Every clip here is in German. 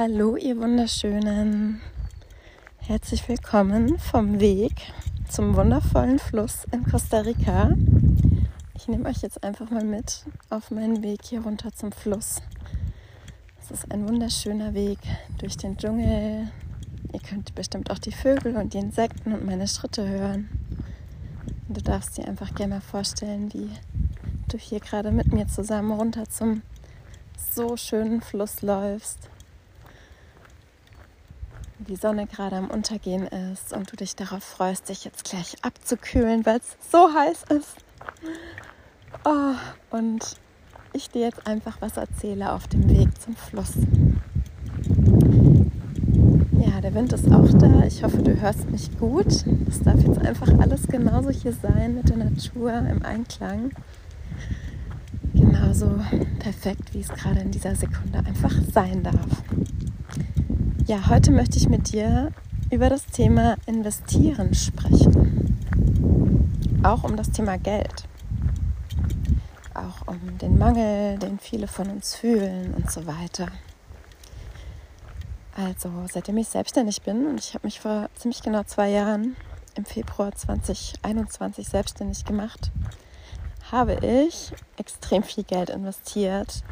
Hallo, ihr Wunderschönen. Herzlich willkommen vom Weg zum wundervollen Fluss in Costa Rica. Ich nehme euch jetzt einfach mal mit auf meinen Weg hier runter zum Fluss. Es ist ein wunderschöner Weg durch den Dschungel. Ihr könnt bestimmt auch die Vögel und die Insekten und meine Schritte hören. Und du darfst dir einfach gerne mal vorstellen, wie du hier gerade mit mir zusammen runter zum so schönen Fluss läufst die Sonne gerade am Untergehen ist und du dich darauf freust, dich jetzt gleich abzukühlen, weil es so heiß ist. Oh, und ich dir jetzt einfach was erzähle auf dem Weg zum Fluss. Ja, der Wind ist auch da. Ich hoffe, du hörst mich gut. Es darf jetzt einfach alles genauso hier sein mit der Natur im Einklang. Genauso perfekt, wie es gerade in dieser Sekunde einfach sein darf. Ja, heute möchte ich mit dir über das Thema Investieren sprechen. Auch um das Thema Geld. Auch um den Mangel, den viele von uns fühlen und so weiter. Also, seitdem ich selbstständig bin und ich habe mich vor ziemlich genau zwei Jahren im Februar 2021 selbstständig gemacht, habe ich extrem viel Geld investiert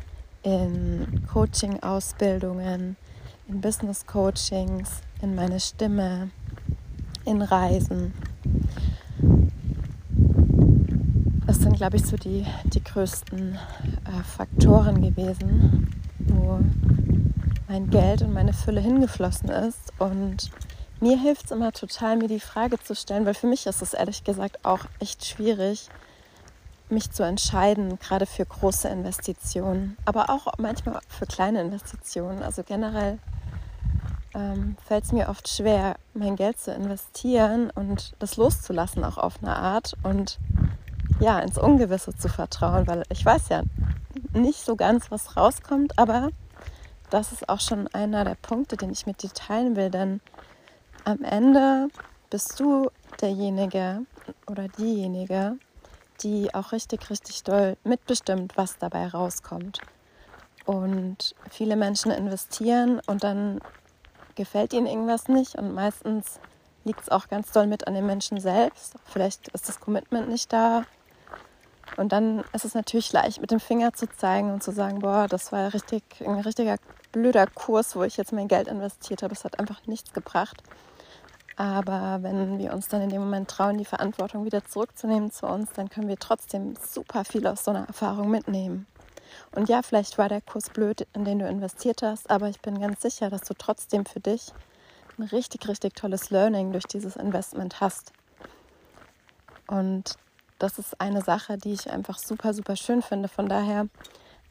in Coaching-Ausbildungen, in Business Coachings, in meine Stimme, in Reisen. Das sind, glaube ich, so die, die größten äh, Faktoren gewesen, wo mein Geld und meine Fülle hingeflossen ist. Und mir hilft es immer total, mir die Frage zu stellen, weil für mich ist es ehrlich gesagt auch echt schwierig, mich zu entscheiden, gerade für große Investitionen, aber auch manchmal für kleine Investitionen. Also generell ähm, fällt es mir oft schwer, mein Geld zu investieren und das loszulassen, auch auf eine Art und ja, ins Ungewisse zu vertrauen, weil ich weiß ja nicht so ganz, was rauskommt, aber das ist auch schon einer der Punkte, den ich mit dir teilen will, denn am Ende bist du derjenige oder diejenige, die auch richtig, richtig doll mitbestimmt, was dabei rauskommt. Und viele Menschen investieren und dann gefällt ihnen irgendwas nicht und meistens liegt es auch ganz doll mit an den Menschen selbst. Vielleicht ist das Commitment nicht da. Und dann ist es natürlich leicht, mit dem Finger zu zeigen und zu sagen, boah, das war richtig, ein richtiger blöder Kurs, wo ich jetzt mein Geld investiert habe. Es hat einfach nichts gebracht. Aber wenn wir uns dann in dem Moment trauen, die Verantwortung wieder zurückzunehmen zu uns, dann können wir trotzdem super viel aus so einer Erfahrung mitnehmen. Und ja, vielleicht war der Kurs blöd, in den du investiert hast, aber ich bin ganz sicher, dass du trotzdem für dich ein richtig, richtig tolles Learning durch dieses Investment hast. Und das ist eine Sache, die ich einfach super, super schön finde. Von daher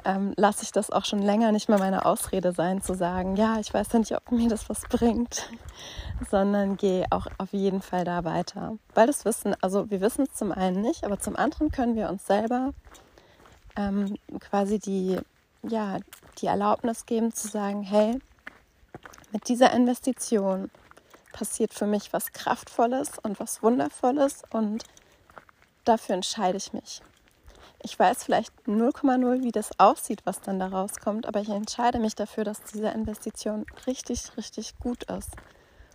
ähm, lasse ich das auch schon länger nicht mehr meine Ausrede sein, zu sagen, ja, ich weiß ja nicht, ob mir das was bringt, sondern gehe auch auf jeden Fall da weiter. Weil das Wissen, also wir wissen es zum einen nicht, aber zum anderen können wir uns selber ähm, quasi die, ja, die Erlaubnis geben zu sagen, hey, mit dieser Investition passiert für mich was Kraftvolles und was Wundervolles und dafür entscheide ich mich. Ich weiß vielleicht 0,0, wie das aussieht, was dann da rauskommt, aber ich entscheide mich dafür, dass diese Investition richtig, richtig gut ist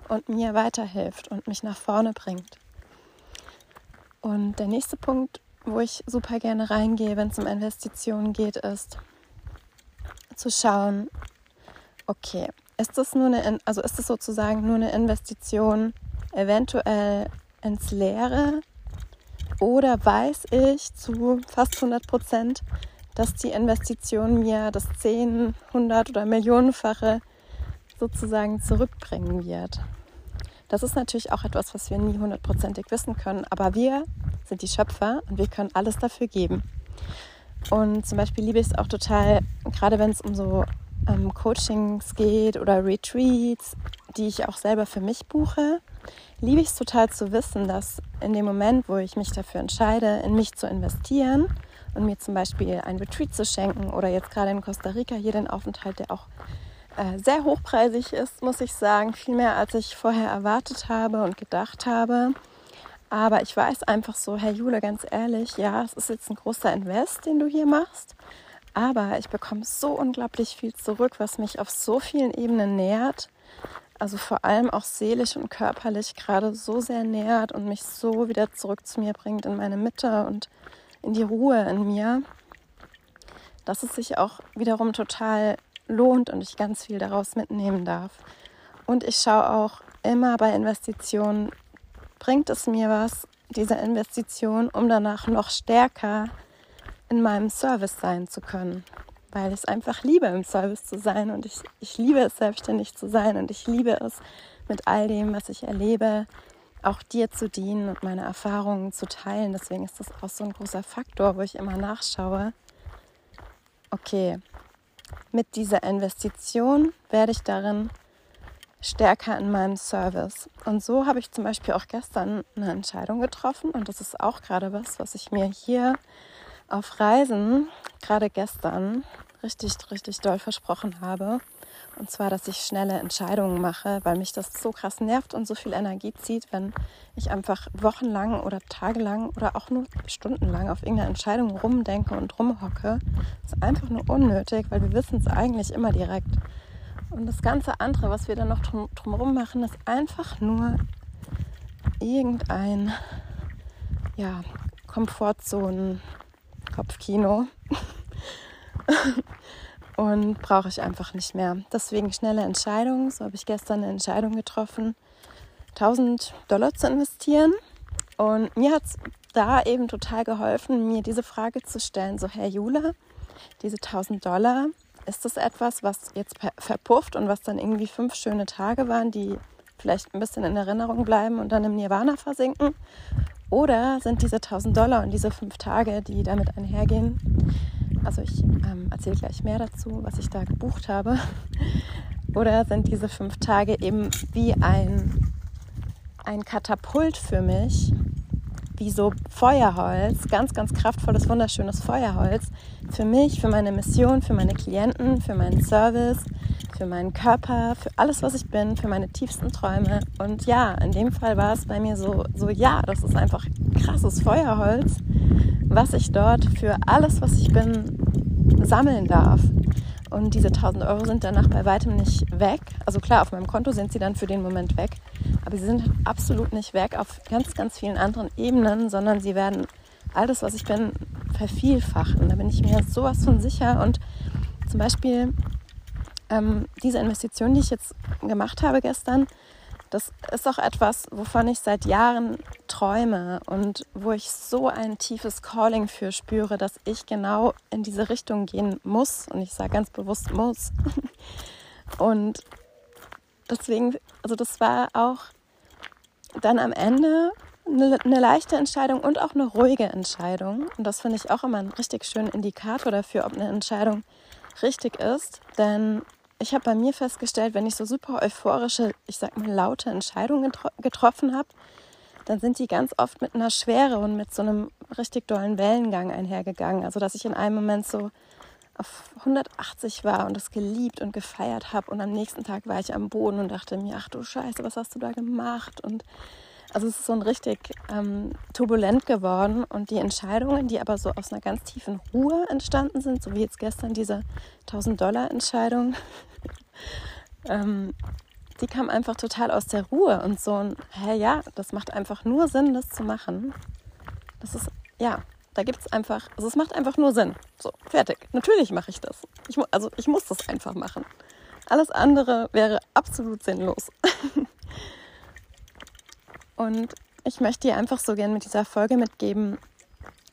und mir weiterhilft und mich nach vorne bringt. Und der nächste Punkt, wo ich super gerne reingehe, wenn es um Investitionen geht, ist zu schauen, okay, ist das nur eine, also ist es sozusagen nur eine Investition eventuell ins Leere oder weiß ich zu fast 100 Prozent, dass die Investition mir das 10, 100 oder Millionenfache sozusagen zurückbringen wird. Das ist natürlich auch etwas, was wir nie hundertprozentig wissen können, aber wir sind die Schöpfer und wir können alles dafür geben. Und zum Beispiel liebe ich es auch total, gerade wenn es um so ähm, Coachings geht oder Retreats, die ich auch selber für mich buche, liebe ich es total zu wissen, dass in dem Moment, wo ich mich dafür entscheide, in mich zu investieren und mir zum Beispiel ein Retreat zu schenken oder jetzt gerade in Costa Rica hier den Aufenthalt, der auch äh, sehr hochpreisig ist, muss ich sagen, viel mehr als ich vorher erwartet habe und gedacht habe. Aber ich weiß einfach so, Herr Jule, ganz ehrlich, ja, es ist jetzt ein großer Invest, den du hier machst. Aber ich bekomme so unglaublich viel zurück, was mich auf so vielen Ebenen nährt. Also vor allem auch seelisch und körperlich gerade so sehr nährt und mich so wieder zurück zu mir bringt in meine Mitte und in die Ruhe in mir, dass es sich auch wiederum total lohnt und ich ganz viel daraus mitnehmen darf. Und ich schaue auch immer bei Investitionen, bringt es mir was, diese Investition, um danach noch stärker in meinem Service sein zu können. Weil ich es einfach liebe, im Service zu sein und ich, ich liebe es, selbstständig zu sein und ich liebe es, mit all dem, was ich erlebe, auch dir zu dienen und meine Erfahrungen zu teilen. Deswegen ist das auch so ein großer Faktor, wo ich immer nachschaue. Okay, mit dieser Investition werde ich darin stärker in meinem Service. Und so habe ich zum Beispiel auch gestern eine Entscheidung getroffen und das ist auch gerade was, was ich mir hier auf Reisen gerade gestern richtig, richtig doll versprochen habe. Und zwar, dass ich schnelle Entscheidungen mache, weil mich das so krass nervt und so viel Energie zieht, wenn ich einfach wochenlang oder tagelang oder auch nur stundenlang auf irgendeine Entscheidung rumdenke und rumhocke. Das ist einfach nur unnötig, weil wir wissen es eigentlich immer direkt. Und das ganze andere, was wir dann noch drum, drumherum machen, ist einfach nur irgendein ja, Komfortzonen Kopfkino. und brauche ich einfach nicht mehr. Deswegen schnelle Entscheidungen. So habe ich gestern eine Entscheidung getroffen, 1000 Dollar zu investieren. Und mir hat es da eben total geholfen, mir diese Frage zu stellen, so Herr Jule, diese 1000 Dollar, ist das etwas, was jetzt verpufft und was dann irgendwie fünf schöne Tage waren, die vielleicht ein bisschen in Erinnerung bleiben und dann im Nirvana versinken? Oder sind diese 1000 Dollar und diese fünf Tage, die damit einhergehen, also ich ähm, erzähle gleich mehr dazu, was ich da gebucht habe, oder sind diese fünf Tage eben wie ein, ein Katapult für mich, wie so Feuerholz, ganz, ganz kraftvolles, wunderschönes Feuerholz für mich, für meine Mission, für meine Klienten, für meinen Service, für meinen Körper, für alles, was ich bin, für meine tiefsten Träume. Und ja, in dem Fall war es bei mir so, so ja, das ist einfach krasses Feuerholz, was ich dort für alles, was ich bin, sammeln darf. Und diese 1000 Euro sind danach bei weitem nicht weg. Also klar, auf meinem Konto sind sie dann für den Moment weg. Aber sie sind absolut nicht weg auf ganz, ganz vielen anderen Ebenen, sondern sie werden alles, was ich bin, vervielfachen. Da bin ich mir sowas von sicher. Und zum Beispiel ähm, diese Investition, die ich jetzt gemacht habe gestern, das ist auch etwas, wovon ich seit Jahren träume und wo ich so ein tiefes Calling für spüre, dass ich genau in diese Richtung gehen muss. Und ich sage ganz bewusst muss. Und deswegen, also das war auch dann am Ende eine, leichte Entscheidung und auch eine ruhige Entscheidung. Und das finde ich auch immer ein richtig schöner Indikator dafür, ob eine Entscheidung richtig ist. Denn ich habe bei mir festgestellt, wenn ich so super euphorische, ich sag mal laute Entscheidungen getroffen habe, dann sind die ganz oft mit einer Schwere und mit so einem richtig dollen Wellengang einhergegangen. Also dass ich in einem Moment so auf 180 war und das geliebt und gefeiert habe und am nächsten Tag war ich am Boden und dachte mir, ach du Scheiße, was hast du da gemacht? Und also es ist so ein richtig ähm, turbulent geworden und die Entscheidungen, die aber so aus einer ganz tiefen Ruhe entstanden sind, so wie jetzt gestern diese 1000 Dollar Entscheidung, ähm, die kam einfach total aus der Ruhe und so ein, hä, ja, das macht einfach nur Sinn, das zu machen. Das ist, ja, da gibt es einfach, also es macht einfach nur Sinn. So, fertig. Natürlich mache ich das. Ich, also ich muss das einfach machen. Alles andere wäre absolut sinnlos. Und ich möchte dir einfach so gern mit dieser Folge mitgeben,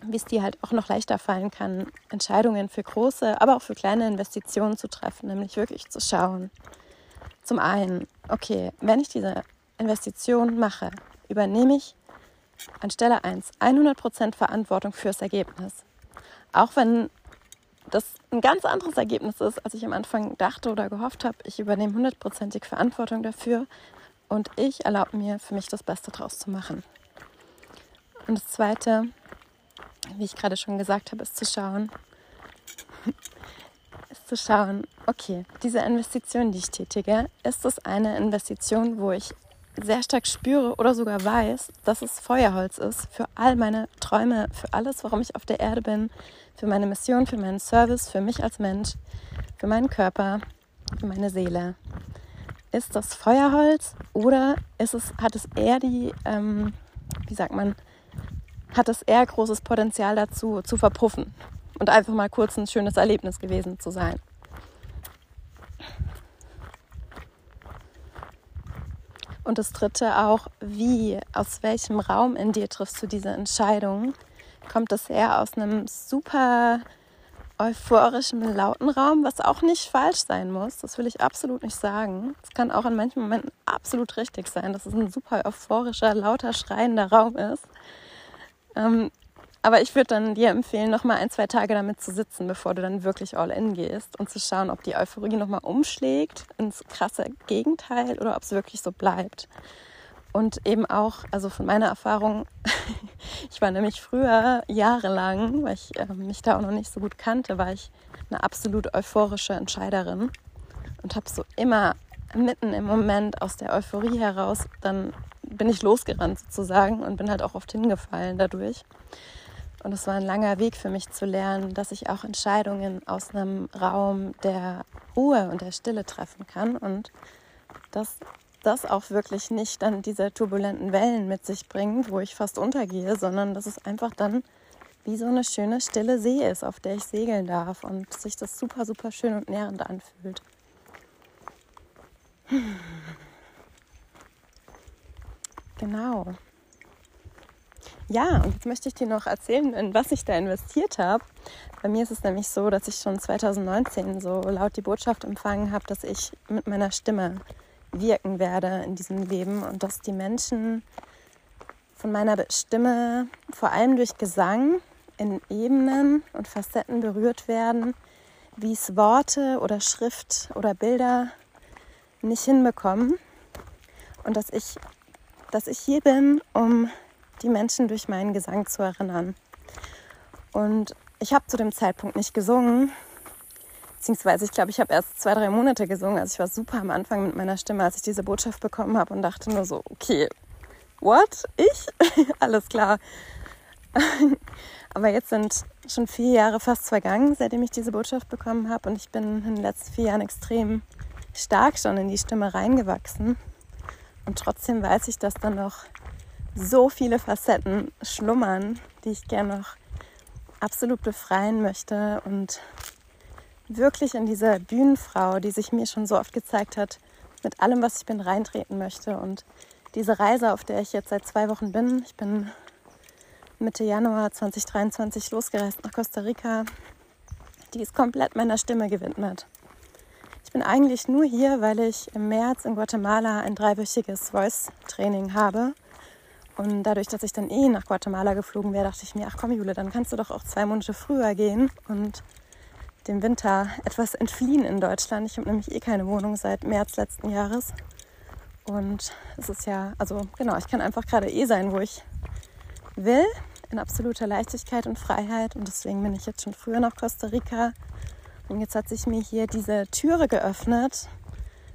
wie es dir halt auch noch leichter fallen kann, Entscheidungen für große, aber auch für kleine Investitionen zu treffen, nämlich wirklich zu schauen. Zum einen, okay, wenn ich diese Investition mache, übernehme ich anstelle 1 100% Verantwortung fürs Ergebnis. Auch wenn das ein ganz anderes Ergebnis ist, als ich am Anfang dachte oder gehofft habe. Ich übernehme hundertprozentig Verantwortung dafür, und ich erlaube mir, für mich das Beste draus zu machen. Und das Zweite, wie ich gerade schon gesagt habe, ist zu schauen, ist zu schauen, okay, diese Investition, die ich tätige, ist das eine Investition, wo ich sehr stark spüre oder sogar weiß, dass es Feuerholz ist für all meine Träume, für alles, warum ich auf der Erde bin, für meine Mission, für meinen Service, für mich als Mensch, für meinen Körper, für meine Seele. Ist das Feuerholz oder ist es, hat es eher die, ähm, wie sagt man, hat es eher großes Potenzial dazu zu verpuffen und einfach mal kurz ein schönes Erlebnis gewesen zu sein? Und das dritte auch, wie, aus welchem Raum in dir triffst du diese Entscheidung? Kommt das eher aus einem super euphorischen, lauten Raum, was auch nicht falsch sein muss. Das will ich absolut nicht sagen. Es kann auch in manchen Momenten absolut richtig sein, dass es ein super euphorischer, lauter, schreiender Raum ist. Ähm, aber ich würde dann dir empfehlen, noch mal ein, zwei Tage damit zu sitzen, bevor du dann wirklich all in gehst und zu schauen, ob die Euphorie noch mal umschlägt ins krasse Gegenteil oder ob es wirklich so bleibt. Und eben auch, also von meiner Erfahrung, ich war nämlich früher jahrelang, weil ich äh, mich da auch noch nicht so gut kannte, war ich eine absolut euphorische Entscheiderin und habe so immer mitten im Moment aus der Euphorie heraus, dann bin ich losgerannt sozusagen und bin halt auch oft hingefallen dadurch. Und es war ein langer Weg für mich zu lernen, dass ich auch Entscheidungen aus einem Raum der Ruhe und der Stille treffen kann und dass das auch wirklich nicht dann diese turbulenten Wellen mit sich bringt, wo ich fast untergehe, sondern dass es einfach dann wie so eine schöne stille See ist, auf der ich segeln darf und sich das super, super schön und nährend anfühlt. Genau. Ja, und jetzt möchte ich dir noch erzählen, in was ich da investiert habe. Bei mir ist es nämlich so, dass ich schon 2019 so laut die Botschaft empfangen habe, dass ich mit meiner Stimme wirken werde in diesem Leben und dass die Menschen von meiner Stimme vor allem durch Gesang in Ebenen und Facetten berührt werden, wie es Worte oder Schrift oder Bilder nicht hinbekommen und dass ich, dass ich hier bin, um die Menschen durch meinen Gesang zu erinnern. Und ich habe zu dem Zeitpunkt nicht gesungen, beziehungsweise ich glaube, ich habe erst zwei, drei Monate gesungen. Also ich war super am Anfang mit meiner Stimme, als ich diese Botschaft bekommen habe und dachte nur so, okay, what? Ich? Alles klar. Aber jetzt sind schon vier Jahre fast vergangen, seitdem ich diese Botschaft bekommen habe. Und ich bin in den letzten vier Jahren extrem stark schon in die Stimme reingewachsen. Und trotzdem weiß ich, dass da noch so viele Facetten schlummern, die ich gerne noch absolut befreien möchte und wirklich in diese Bühnenfrau, die sich mir schon so oft gezeigt hat, mit allem, was ich bin, reintreten möchte. Und diese Reise, auf der ich jetzt seit zwei Wochen bin, ich bin Mitte Januar 2023 losgereist nach Costa Rica, die ist komplett meiner Stimme gewidmet. Ich bin eigentlich nur hier, weil ich im März in Guatemala ein dreiwöchiges Voice-Training habe. Und dadurch, dass ich dann eh nach Guatemala geflogen wäre, dachte ich mir, ach komm Jule, dann kannst du doch auch zwei Monate früher gehen und dem Winter etwas entfliehen in Deutschland. Ich habe nämlich eh keine Wohnung seit März letzten Jahres. Und es ist ja, also genau, ich kann einfach gerade eh sein, wo ich will, in absoluter Leichtigkeit und Freiheit. Und deswegen bin ich jetzt schon früher nach Costa Rica. Und jetzt hat sich mir hier diese Türe geöffnet,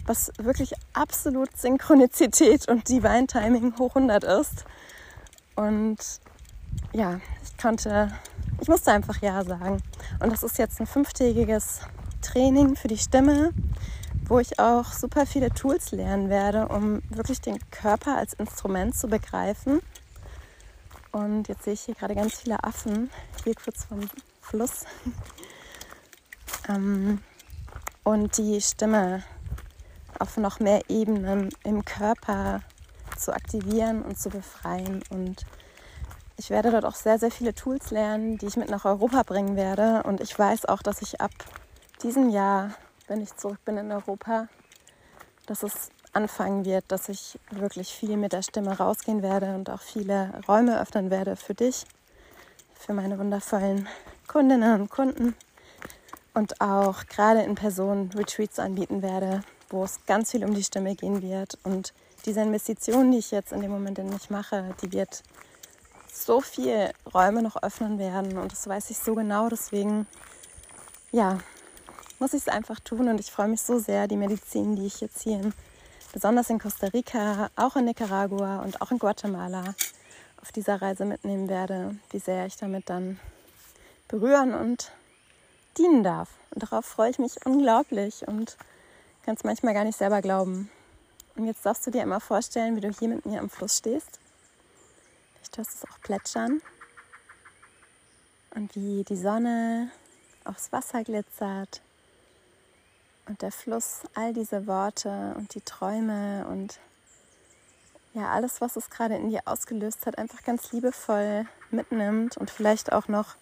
was wirklich absolut Synchronizität und Divine Timing hoch 100 ist. Und ja, ich konnte ich musste einfach Ja sagen. Und das ist jetzt ein fünftägiges Training für die Stimme, wo ich auch super viele Tools lernen werde, um wirklich den Körper als Instrument zu begreifen. Und jetzt sehe ich hier gerade ganz viele Affen, hier kurz vom Fluss. Ähm, und die Stimme auf noch mehr Ebenen im Körper zu aktivieren und zu befreien und ich werde dort auch sehr, sehr viele Tools lernen, die ich mit nach Europa bringen werde. Und ich weiß auch, dass ich ab diesem Jahr, wenn ich zurück bin in Europa, dass es anfangen wird, dass ich wirklich viel mit der Stimme rausgehen werde und auch viele Räume öffnen werde für dich, für meine wundervollen Kundinnen und Kunden und auch gerade in Person Retreats anbieten werde, wo es ganz viel um die Stimme gehen wird. Und diese Investition, die ich jetzt in dem Moment in mich mache, die wird so viele Räume noch öffnen werden und das weiß ich so genau. Deswegen, ja, muss ich es einfach tun und ich freue mich so sehr, die Medizin, die ich jetzt hier in besonders in Costa Rica, auch in Nicaragua und auch in Guatemala auf dieser Reise mitnehmen werde, wie sehr ich damit dann berühren und dienen darf. Und darauf freue ich mich unglaublich und kann es manchmal gar nicht selber glauben. Und jetzt darfst du dir immer vorstellen, wie du hier mit mir am Fluss stehst. Vielleicht hörst du es auch plätschern. Und wie die Sonne aufs Wasser glitzert. Und der Fluss all diese Worte und die Träume und ja, alles, was es gerade in dir ausgelöst hat, einfach ganz liebevoll mitnimmt und vielleicht auch noch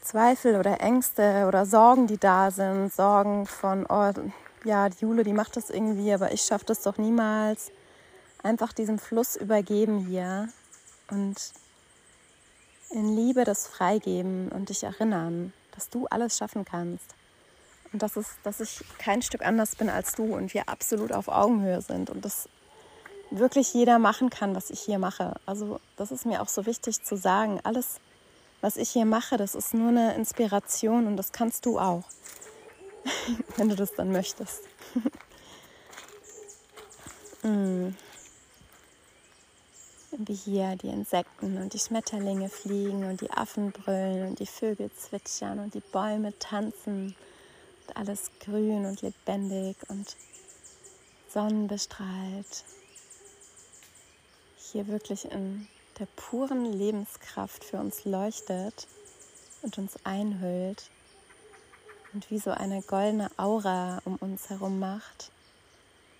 Zweifel oder Ängste oder Sorgen, die da sind, Sorgen von, oh, ja, die Jule, die macht das irgendwie, aber ich schaffe das doch niemals. Einfach diesem Fluss übergeben hier und in Liebe das freigeben und dich erinnern, dass du alles schaffen kannst. Und dass, es, dass ich kein Stück anders bin als du und wir absolut auf Augenhöhe sind und dass wirklich jeder machen kann, was ich hier mache. Also das ist mir auch so wichtig zu sagen. Alles, was ich hier mache, das ist nur eine Inspiration und das kannst du auch, wenn du das dann möchtest. mm. Wie hier die Insekten und die Schmetterlinge fliegen und die Affen brüllen und die Vögel zwitschern und die Bäume tanzen und alles grün und lebendig und sonnenbestrahlt. Hier wirklich in der puren Lebenskraft für uns leuchtet und uns einhüllt und wie so eine goldene Aura um uns herum macht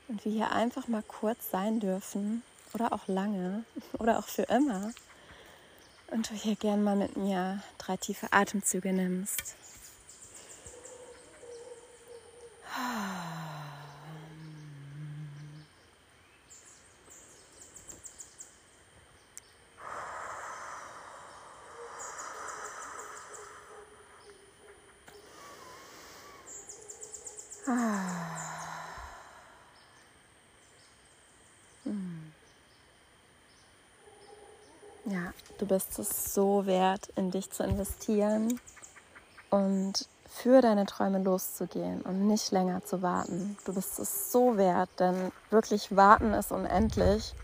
und wir hier einfach mal kurz sein dürfen oder auch lange. Oder auch für immer. Und du hier gern mal mit mir drei tiefe Atemzüge nimmst. Ja, du bist es so wert, in dich zu investieren und für deine Träume loszugehen und nicht länger zu warten. Du bist es so wert, denn wirklich warten ist unendlich.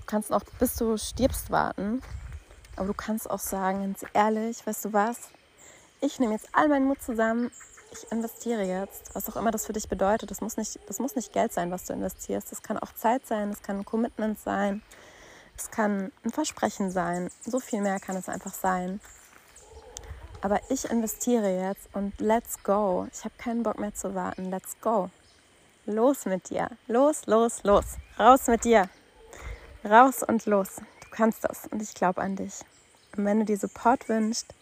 Du kannst auch bis du stirbst warten, aber du kannst auch sagen, ganz ehrlich, weißt du was? Ich nehme jetzt all meinen Mut zusammen, ich investiere jetzt, was auch immer das für dich bedeutet. Das muss nicht, das muss nicht Geld sein, was du investierst. Das kann auch Zeit sein, das kann ein Commitment sein, es kann ein Versprechen sein. So viel mehr kann es einfach sein. Aber ich investiere jetzt und let's go. Ich habe keinen Bock mehr zu warten. Let's go. Los mit dir. Los, los, los. Raus mit dir. Raus und los. Du kannst das und ich glaube an dich. Und wenn du dir Support wünschst,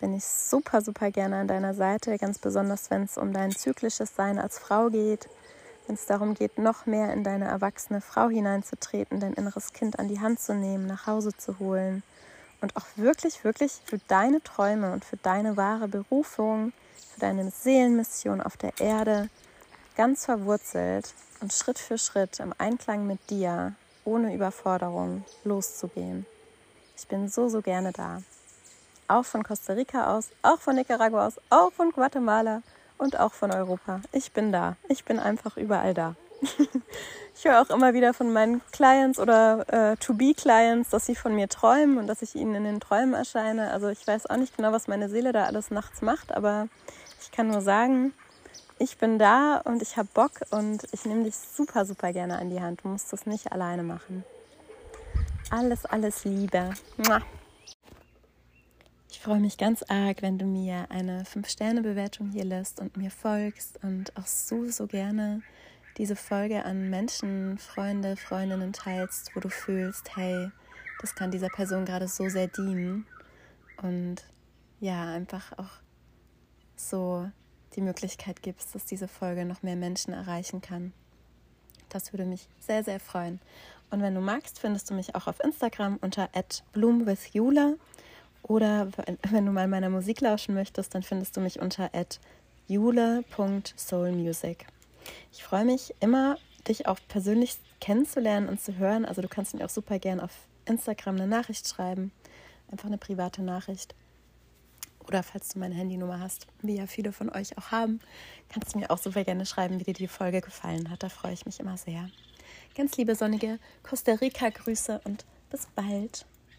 bin ich super, super gerne an deiner Seite. Ganz besonders, wenn es um dein zyklisches Sein als Frau geht wenn es darum geht, noch mehr in deine erwachsene Frau hineinzutreten, dein inneres Kind an die Hand zu nehmen, nach Hause zu holen und auch wirklich, wirklich für deine Träume und für deine wahre Berufung, für deine Seelenmission auf der Erde ganz verwurzelt und Schritt für Schritt im Einklang mit dir, ohne Überforderung, loszugehen. Ich bin so, so gerne da. Auch von Costa Rica aus, auch von Nicaragua aus, auch von Guatemala und auch von Europa. Ich bin da. Ich bin einfach überall da. ich höre auch immer wieder von meinen Clients oder äh, To-Be-Clients, dass sie von mir träumen und dass ich ihnen in den Träumen erscheine. Also ich weiß auch nicht genau, was meine Seele da alles nachts macht, aber ich kann nur sagen, ich bin da und ich habe Bock und ich nehme dich super, super gerne an die Hand. Du musst das nicht alleine machen. Alles, alles Liebe. Mua. Ich freue mich ganz arg, wenn du mir eine 5-Sterne-Bewertung hier lässt und mir folgst und auch so, so gerne diese Folge an Menschen, Freunde, Freundinnen teilst, wo du fühlst, hey, das kann dieser Person gerade so sehr dienen. Und ja, einfach auch so die Möglichkeit gibst, dass diese Folge noch mehr Menschen erreichen kann. Das würde mich sehr, sehr freuen. Und wenn du magst, findest du mich auch auf Instagram unter bloomwithjula. Oder wenn du mal meiner Musik lauschen möchtest, dann findest du mich unter jule.soulmusic. Ich freue mich immer, dich auch persönlich kennenzulernen und zu hören. Also du kannst mir auch super gern auf Instagram eine Nachricht schreiben. Einfach eine private Nachricht. Oder falls du meine Handynummer hast, wie ja viele von euch auch haben, kannst du mir auch super gerne schreiben, wie dir die Folge gefallen hat. Da freue ich mich immer sehr. Ganz liebe sonnige Costa Rica Grüße und bis bald.